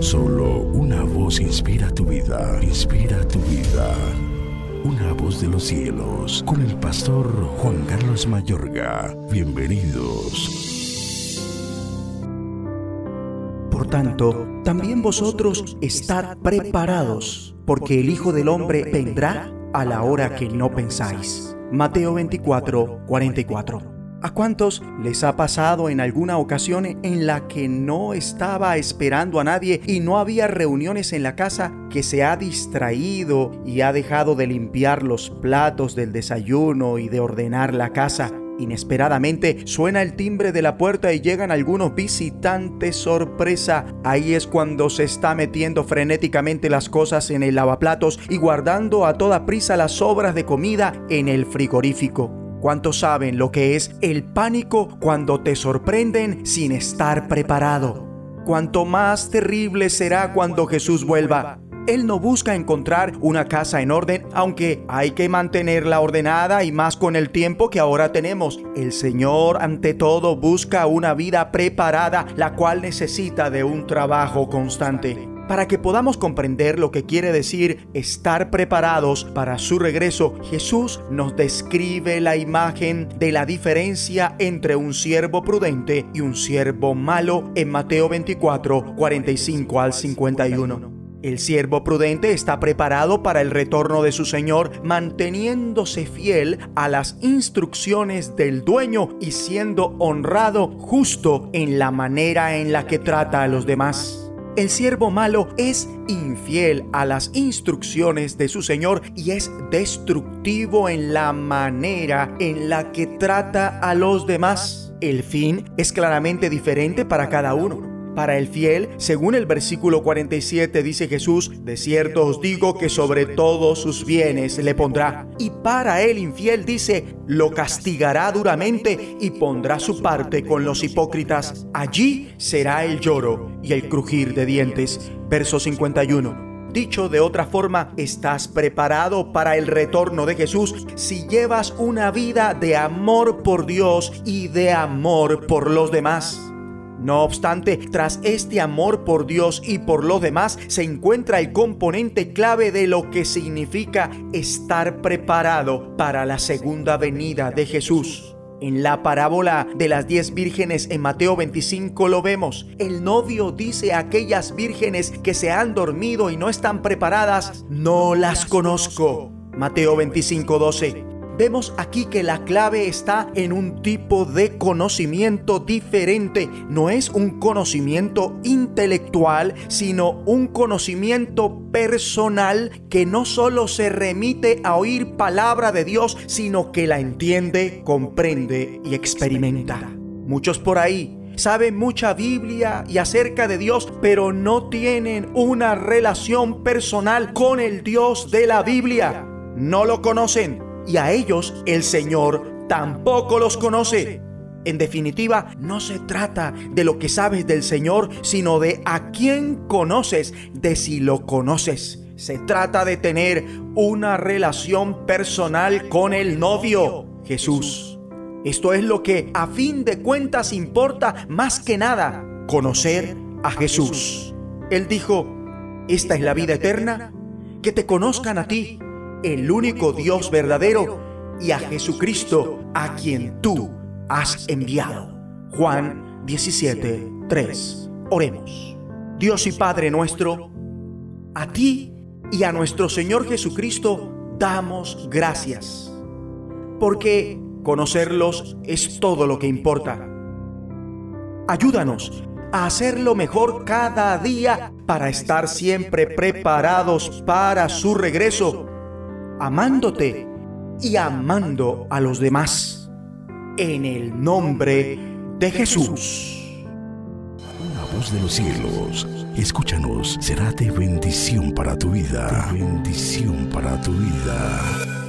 Solo una voz inspira tu vida, inspira tu vida. Una voz de los cielos, con el pastor Juan Carlos Mayorga. Bienvenidos. Por tanto, también vosotros estad preparados, porque el Hijo del Hombre vendrá a la hora que no pensáis. Mateo 24, 44. ¿A cuántos les ha pasado en alguna ocasión en la que no estaba esperando a nadie y no había reuniones en la casa que se ha distraído y ha dejado de limpiar los platos del desayuno y de ordenar la casa? Inesperadamente suena el timbre de la puerta y llegan algunos visitantes sorpresa. Ahí es cuando se está metiendo frenéticamente las cosas en el lavaplatos y guardando a toda prisa las sobras de comida en el frigorífico. ¿Cuántos saben lo que es el pánico cuando te sorprenden sin estar preparado? Cuanto más terrible será cuando Jesús vuelva. Él no busca encontrar una casa en orden, aunque hay que mantenerla ordenada y más con el tiempo que ahora tenemos. El Señor ante todo busca una vida preparada, la cual necesita de un trabajo constante. Para que podamos comprender lo que quiere decir estar preparados para su regreso, Jesús nos describe la imagen de la diferencia entre un siervo prudente y un siervo malo en Mateo 24, 45 al 51. El siervo prudente está preparado para el retorno de su Señor, manteniéndose fiel a las instrucciones del dueño y siendo honrado justo en la manera en la que trata a los demás. El siervo malo es infiel a las instrucciones de su Señor y es destructivo en la manera en la que trata a los demás. El fin es claramente diferente para cada uno. Para el fiel, según el versículo 47 dice Jesús, de cierto os digo que sobre todos sus bienes le pondrá. Y para el infiel dice, lo castigará duramente y pondrá su parte con los hipócritas. Allí será el lloro y el crujir de dientes. Verso 51. Dicho de otra forma, estás preparado para el retorno de Jesús si llevas una vida de amor por Dios y de amor por los demás. No obstante, tras este amor por Dios y por los demás se encuentra el componente clave de lo que significa estar preparado para la segunda venida de Jesús. En la parábola de las diez vírgenes en Mateo 25 lo vemos. El novio dice a aquellas vírgenes que se han dormido y no están preparadas, no las conozco. Mateo 25, 12 vemos aquí que la clave está en un tipo de conocimiento diferente. No es un conocimiento intelectual, sino un conocimiento personal que no solo se remite a oír palabra de Dios, sino que la entiende, comprende y experimenta. Muchos por ahí saben mucha Biblia y acerca de Dios, pero no tienen una relación personal con el Dios de la Biblia. No lo conocen, y a ellos el Señor tampoco los conoce. En definitiva, no se trata de lo que sabes del Señor, sino de a quién conoces, de si lo conoces. Se trata de tener una relación personal con el novio, Jesús. Esto es lo que a fin de cuentas importa más que nada, conocer a Jesús. Él dijo, esta es la vida eterna, que te conozcan a ti, el único Dios verdadero y a Jesucristo a quien tú has enviado. Juan 17, 3. Oremos. Dios y Padre nuestro, a ti y a nuestro Señor Jesucristo damos gracias, porque conocerlos es todo lo que importa. Ayúdanos a hacerlo mejor cada día para estar siempre preparados para su regreso amándote y amando a los demás. En el nombre de Jesús. Una voz de los cielos, escúchanos, será de bendición para tu vida. bendición para tu vida.